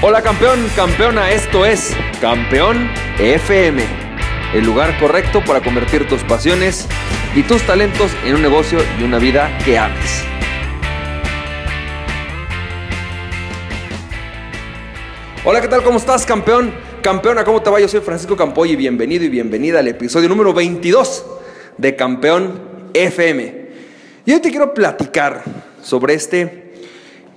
Hola campeón, campeona, esto es Campeón FM, el lugar correcto para convertir tus pasiones y tus talentos en un negocio y una vida que ames. Hola, ¿qué tal? ¿Cómo estás, campeón? Campeona, ¿cómo te va? Yo soy Francisco Campoy y bienvenido y bienvenida al episodio número 22 de Campeón FM. Y hoy te quiero platicar sobre este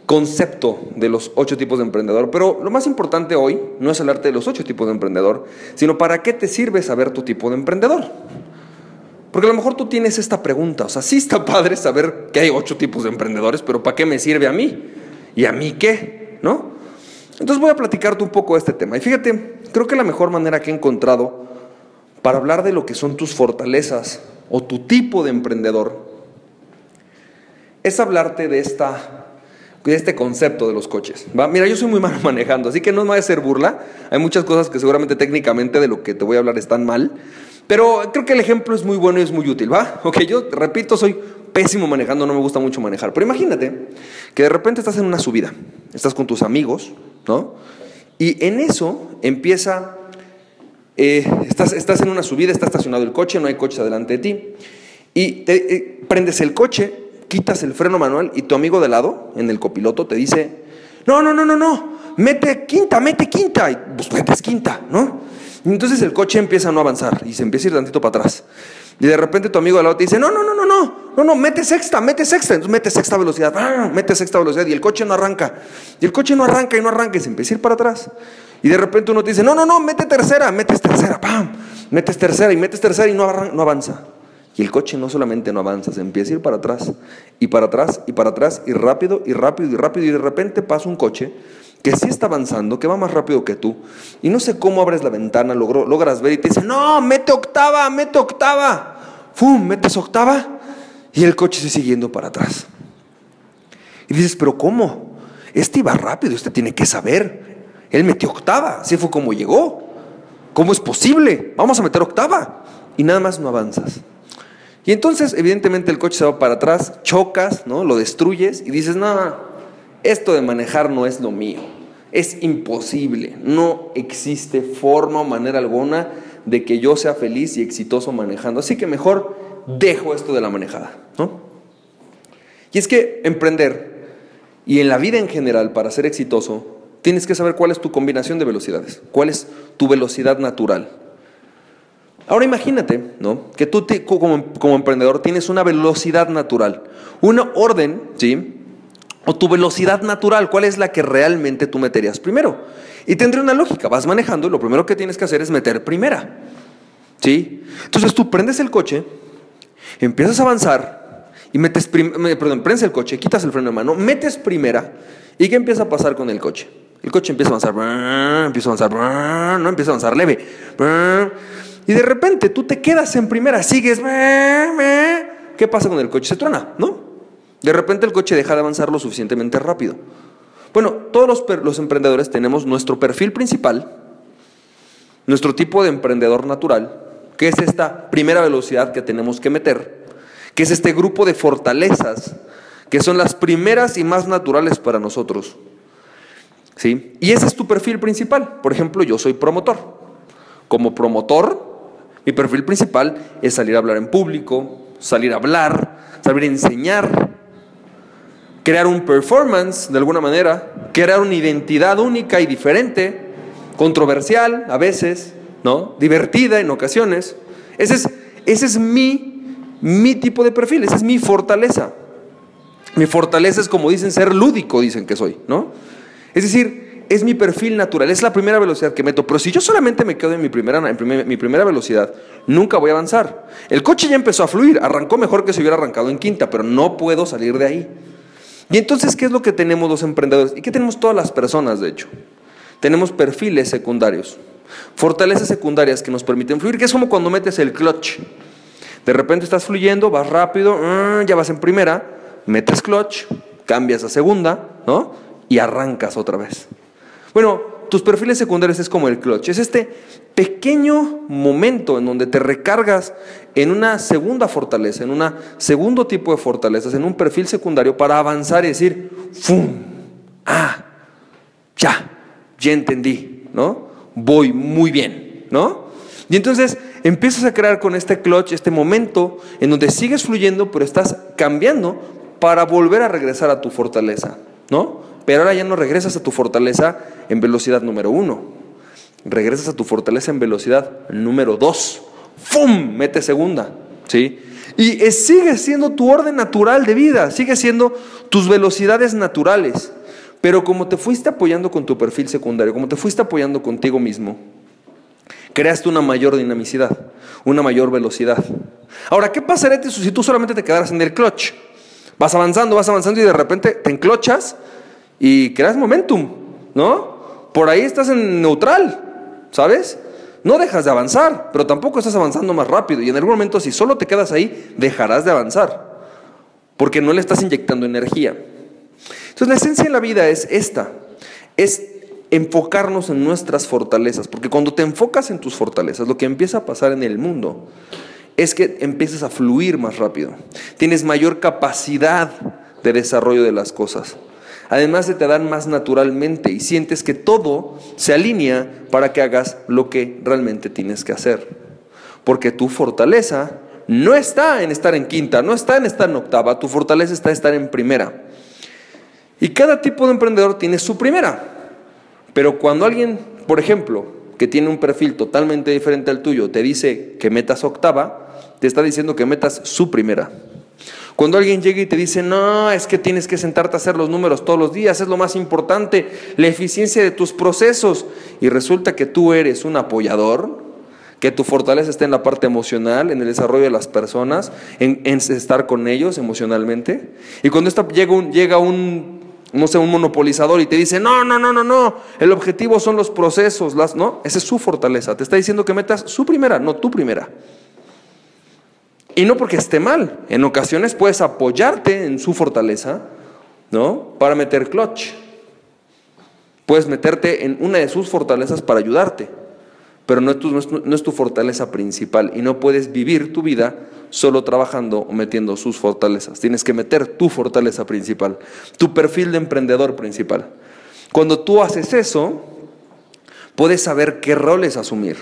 concepto de los ocho tipos de emprendedor. Pero lo más importante hoy no es hablarte de los ocho tipos de emprendedor, sino para qué te sirve saber tu tipo de emprendedor. Porque a lo mejor tú tienes esta pregunta, o sea, sí está padre saber que hay ocho tipos de emprendedores, pero ¿para qué me sirve a mí? ¿Y a mí qué? ¿No? Entonces voy a platicarte un poco de este tema. Y fíjate, creo que la mejor manera que he encontrado para hablar de lo que son tus fortalezas o tu tipo de emprendedor es hablarte de esta este concepto de los coches. ¿va? Mira, yo soy muy malo manejando, así que no me voy a hacer burla. Hay muchas cosas que seguramente técnicamente de lo que te voy a hablar están mal, pero creo que el ejemplo es muy bueno y es muy útil, ¿va? Ok, yo repito, soy pésimo manejando, no me gusta mucho manejar, pero imagínate que de repente estás en una subida, estás con tus amigos, ¿no? Y en eso empieza, eh, estás, estás en una subida, está estacionado el coche, no hay coches adelante de ti, y te, eh, prendes el coche quitas el freno manual y tu amigo de lado, en el copiloto, te dice, no, no, no, no, no, mete quinta, mete quinta, y pues metes quinta, ¿no? Y entonces el coche empieza a no avanzar y se empieza a ir tantito para atrás. Y de repente tu amigo de lado te dice, no, no, no, no, no, no, no, mete sexta, mete sexta. Entonces mete sexta velocidad, ¡ah! mete sexta velocidad y el coche no arranca. Y el coche no arranca y no arranca y se empieza a ir para atrás. Y de repente uno te dice, no, no, no, mete tercera, metes tercera, ¡pam! Metes tercera y metes tercera y no, no avanza. Y el coche no solamente no avanza, se empieza a ir para atrás y para atrás y para atrás y rápido y rápido y rápido y de repente pasa un coche que sí está avanzando, que va más rápido que tú y no sé cómo abres la ventana, logras ver y te dice, no, mete octava, mete octava. ¡Fum! Metes octava y el coche sigue siguiendo para atrás. Y dices, pero ¿cómo? Este iba rápido, este tiene que saber. Él metió octava, así fue como llegó. ¿Cómo es posible? Vamos a meter octava. Y nada más no avanzas. Y entonces, evidentemente, el coche se va para atrás, chocas, ¿no? Lo destruyes y dices, no, esto de manejar no es lo mío. Es imposible. No existe forma o manera alguna de que yo sea feliz y exitoso manejando. Así que mejor dejo esto de la manejada, ¿no? Y es que emprender y en la vida en general, para ser exitoso, tienes que saber cuál es tu combinación de velocidades, cuál es tu velocidad natural. Ahora imagínate, ¿no? Que tú como, emprendedor tienes una velocidad natural, una orden, ¿sí? O tu velocidad natural, ¿cuál es la que realmente tú meterías primero? Y tendría una lógica, vas manejando y lo primero que tienes que hacer es meter primera, ¿sí? Entonces tú prendes el coche, empiezas a avanzar y metes, perdón, prendes el coche, quitas el freno de mano, metes primera y ¿qué empieza a pasar con el coche? El coche empieza a avanzar, empieza a avanzar, no empieza a avanzar leve. Y de repente tú te quedas en primera, sigues. ¿Qué pasa con el coche? Se truena, ¿no? De repente el coche deja de avanzar lo suficientemente rápido. Bueno, todos los, los emprendedores tenemos nuestro perfil principal, nuestro tipo de emprendedor natural, que es esta primera velocidad que tenemos que meter, que es este grupo de fortalezas, que son las primeras y más naturales para nosotros. ¿Sí? Y ese es tu perfil principal. Por ejemplo, yo soy promotor. Como promotor, mi perfil principal es salir a hablar en público, salir a hablar, salir a enseñar, crear un performance de alguna manera, crear una identidad única y diferente, controversial a veces, ¿no? Divertida en ocasiones. Ese es, ese es mi, mi tipo de perfil, esa es mi fortaleza. Mi fortaleza es como dicen ser lúdico, dicen que soy, ¿no? Es decir, es mi perfil natural, es la primera velocidad que meto. Pero si yo solamente me quedo en mi primera, mi primera velocidad, nunca voy a avanzar. El coche ya empezó a fluir, arrancó mejor que si hubiera arrancado en quinta, pero no puedo salir de ahí. Y entonces, ¿qué es lo que tenemos los emprendedores? ¿Y qué tenemos todas las personas, de hecho? Tenemos perfiles secundarios, fortalezas secundarias que nos permiten fluir, que es como cuando metes el clutch. De repente estás fluyendo, vas rápido, mm, ya vas en primera, metes clutch, cambias a segunda, ¿no? Y arrancas otra vez. Bueno, tus perfiles secundarios es como el clutch, es este pequeño momento en donde te recargas en una segunda fortaleza, en un segundo tipo de fortalezas, en un perfil secundario para avanzar y decir, ¡fum! ¡Ah! ¡Ya! ya entendí, ¿no? Voy muy bien, ¿no? Y entonces empiezas a crear con este clutch, este momento en donde sigues fluyendo, pero estás cambiando para volver a regresar a tu fortaleza, ¿no? Pero ahora ya no regresas a tu fortaleza en velocidad número uno, regresas a tu fortaleza en velocidad número dos. ¡Fum! Mete segunda, ¿sí? Y sigue siendo tu orden natural de vida, sigue siendo tus velocidades naturales. Pero como te fuiste apoyando con tu perfil secundario, como te fuiste apoyando contigo mismo, creaste una mayor dinamicidad, una mayor velocidad. Ahora, ¿qué pasaría si tú solamente te quedaras en el clutch? Vas avanzando, vas avanzando y de repente te enclochas y creas momentum, ¿no? Por ahí estás en neutral, ¿sabes? No dejas de avanzar, pero tampoco estás avanzando más rápido. Y en algún momento, si solo te quedas ahí, dejarás de avanzar, porque no le estás inyectando energía. Entonces, la esencia de la vida es esta, es enfocarnos en nuestras fortalezas, porque cuando te enfocas en tus fortalezas, lo que empieza a pasar en el mundo es que empiezas a fluir más rápido, tienes mayor capacidad de desarrollo de las cosas. Además se te dan más naturalmente y sientes que todo se alinea para que hagas lo que realmente tienes que hacer. Porque tu fortaleza no está en estar en quinta, no está en estar en octava, tu fortaleza está en estar en primera. Y cada tipo de emprendedor tiene su primera. Pero cuando alguien, por ejemplo, que tiene un perfil totalmente diferente al tuyo, te dice que metas octava, te está diciendo que metas su primera. Cuando alguien llega y te dice, no, es que tienes que sentarte a hacer los números todos los días, es lo más importante, la eficiencia de tus procesos, y resulta que tú eres un apoyador, que tu fortaleza está en la parte emocional, en el desarrollo de las personas, en, estar con ellos emocionalmente, y cuando llega un, llega un no sé, un monopolizador y te dice, no, no, no, no, no, el objetivo son los procesos, las, no, esa es su fortaleza, te está diciendo que metas su primera, no tu primera. Y no porque esté mal, en ocasiones puedes apoyarte en su fortaleza, ¿no? Para meter clutch. Puedes meterte en una de sus fortalezas para ayudarte, pero no es, tu, no es tu fortaleza principal y no puedes vivir tu vida solo trabajando o metiendo sus fortalezas. Tienes que meter tu fortaleza principal, tu perfil de emprendedor principal. Cuando tú haces eso, puedes saber qué roles asumir,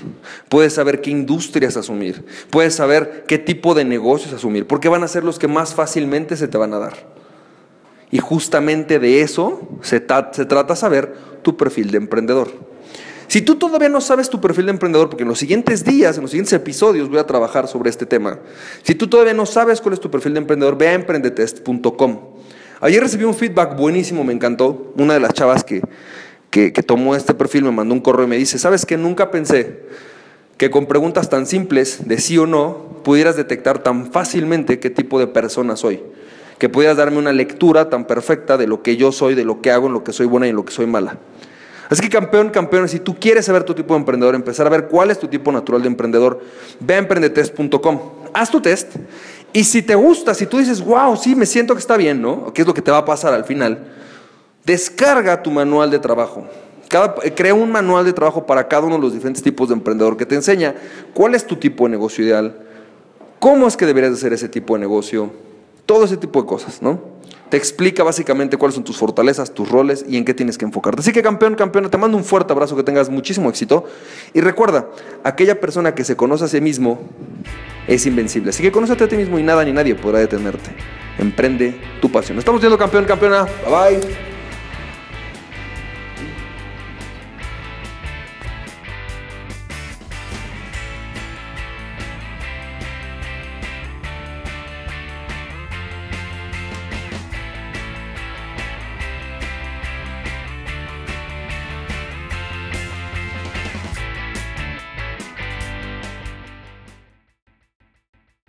puedes saber qué industrias asumir, puedes saber qué tipo de negocios asumir, porque van a ser los que más fácilmente se te van a dar. Y justamente de eso se, trata saber tu perfil de emprendedor. Si tú todavía no sabes tu perfil de emprendedor, porque en los siguientes días, en los siguientes episodios voy a trabajar sobre este tema, si tú todavía no sabes cuál es tu perfil de emprendedor, ve a emprendetest.com. Ayer recibí un feedback buenísimo, me encantó. Una de las chavas que, que, tomó este perfil me mandó un correo y me dice, ¿sabes que Nunca pensé que con preguntas tan simples de sí o no pudieras detectar tan fácilmente qué tipo de persona soy. Que pudieras darme una lectura tan perfecta de lo que yo soy, de lo que hago, en lo que soy buena y en lo que soy mala. Así que campeón, campeón, si tú quieres saber tu tipo de emprendedor, empezar a ver cuál es tu tipo natural de emprendedor, ve a emprendetest.com, haz tu test y si te gusta, si tú dices, wow, sí, me siento que está bien, ¿no? ¿Qué es lo que te va a pasar al final? Descarga tu manual de trabajo. crea un manual de trabajo para cada uno de los diferentes tipos de emprendedor que te enseña cuál es tu tipo de negocio ideal, cómo es que deberías hacer ese tipo de negocio, todo ese tipo de cosas, ¿no? te explica básicamente cuáles son tus fortalezas, tus roles y en qué tienes que enfocarte. Así que campeón, campeón, te mando un fuerte abrazo, que tengas muchísimo éxito. Y recuerda, aquella persona que se conoce a sí mismo es invencible. Así que conócete a ti mismo y nada ni nadie podrá detenerte. Emprende tu pasión. Estamos viendo campeón, campeona. Bye bye.